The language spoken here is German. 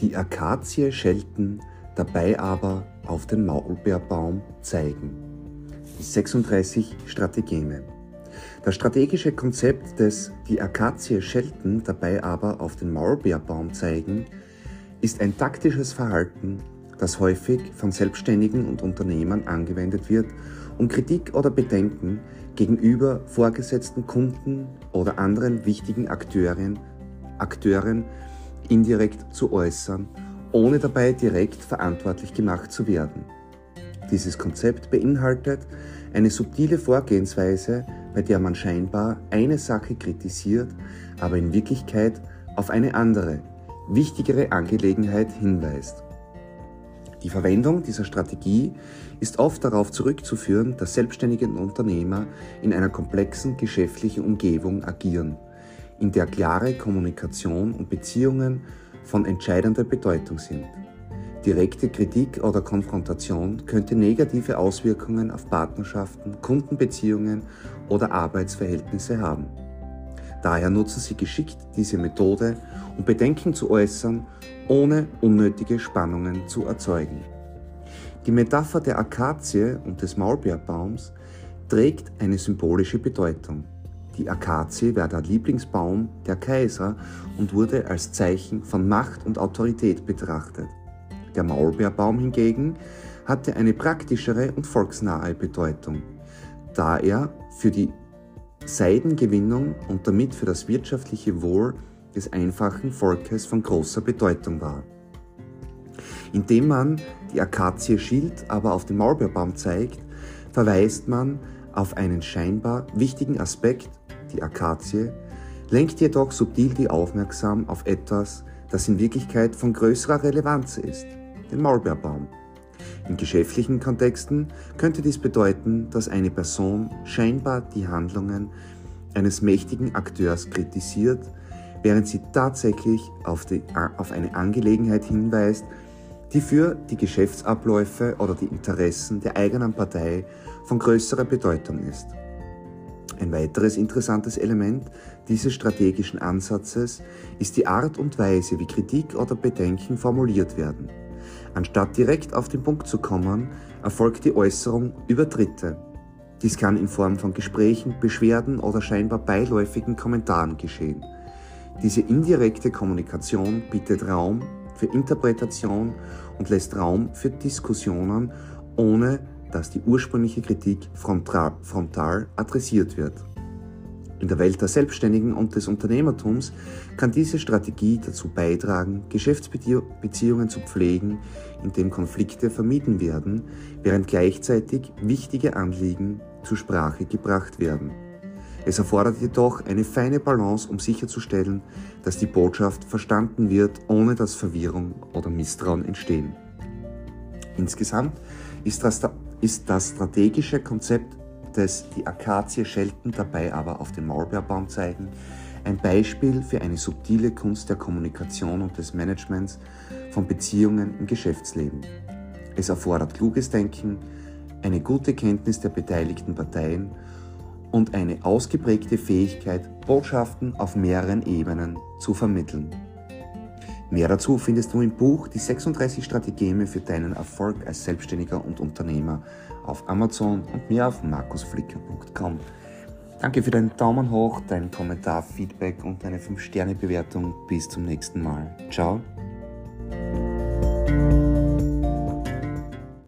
die Akazie schelten, dabei aber auf den Maulbeerbaum zeigen. Die 36 Strategeme. Das strategische Konzept des Die Akazie schelten, dabei aber auf den Maulbeerbaum zeigen, ist ein taktisches Verhalten, das häufig von Selbstständigen und Unternehmern angewendet wird, um Kritik oder Bedenken gegenüber vorgesetzten Kunden oder anderen wichtigen Akteuren, Akteuren indirekt zu äußern, ohne dabei direkt verantwortlich gemacht zu werden. Dieses Konzept beinhaltet eine subtile Vorgehensweise, bei der man scheinbar eine Sache kritisiert, aber in Wirklichkeit auf eine andere, wichtigere Angelegenheit hinweist. Die Verwendung dieser Strategie ist oft darauf zurückzuführen, dass selbstständige Unternehmer in einer komplexen geschäftlichen Umgebung agieren, in der klare Kommunikation und Beziehungen von entscheidender Bedeutung sind. Direkte Kritik oder Konfrontation könnte negative Auswirkungen auf Partnerschaften, Kundenbeziehungen oder Arbeitsverhältnisse haben. Daher nutzen Sie geschickt diese Methode, um Bedenken zu äußern, ohne unnötige Spannungen zu erzeugen. Die Metapher der Akazie und des Maulbeerbaums trägt eine symbolische Bedeutung. Die Akazie war der Lieblingsbaum der Kaiser und wurde als Zeichen von Macht und Autorität betrachtet. Der Maulbeerbaum hingegen hatte eine praktischere und volksnahe Bedeutung, da er für die Seidengewinnung und damit für das wirtschaftliche Wohl des einfachen Volkes von großer Bedeutung war. Indem man die Akazie schilt, aber auf den Maulbeerbaum zeigt, verweist man auf einen scheinbar wichtigen Aspekt, die Akazie, lenkt jedoch subtil die Aufmerksamkeit auf etwas, das in Wirklichkeit von größerer Relevanz ist den Maulbeerbaum. In geschäftlichen Kontexten könnte dies bedeuten, dass eine Person scheinbar die Handlungen eines mächtigen Akteurs kritisiert, während sie tatsächlich auf, die, auf eine Angelegenheit hinweist, die für die Geschäftsabläufe oder die Interessen der eigenen Partei von größerer Bedeutung ist. Ein weiteres interessantes Element dieses strategischen Ansatzes ist die Art und Weise, wie Kritik oder Bedenken formuliert werden. Anstatt direkt auf den Punkt zu kommen, erfolgt die Äußerung über Dritte. Dies kann in Form von Gesprächen, Beschwerden oder scheinbar beiläufigen Kommentaren geschehen. Diese indirekte Kommunikation bietet Raum für Interpretation und lässt Raum für Diskussionen, ohne dass die ursprüngliche Kritik frontal, frontal adressiert wird. In der Welt der Selbstständigen und des Unternehmertums kann diese Strategie dazu beitragen, Geschäftsbeziehungen zu pflegen, indem Konflikte vermieden werden, während gleichzeitig wichtige Anliegen zur Sprache gebracht werden. Es erfordert jedoch eine feine Balance, um sicherzustellen, dass die Botschaft verstanden wird, ohne dass Verwirrung oder Misstrauen entstehen. Insgesamt ist das, ist das strategische Konzept des die Akazie schelten, dabei aber auf den Maulbeerbaum zeigen, ein Beispiel für eine subtile Kunst der Kommunikation und des Managements von Beziehungen im Geschäftsleben. Es erfordert kluges Denken, eine gute Kenntnis der beteiligten Parteien und eine ausgeprägte Fähigkeit, Botschaften auf mehreren Ebenen zu vermitteln. Mehr dazu findest du im Buch Die 36 Strategeme für deinen Erfolg als Selbstständiger und Unternehmer auf Amazon und mehr auf markusflicker.com. Danke für deinen Daumen hoch, deinen Kommentar, Feedback und deine 5-Sterne-Bewertung. Bis zum nächsten Mal. Ciao.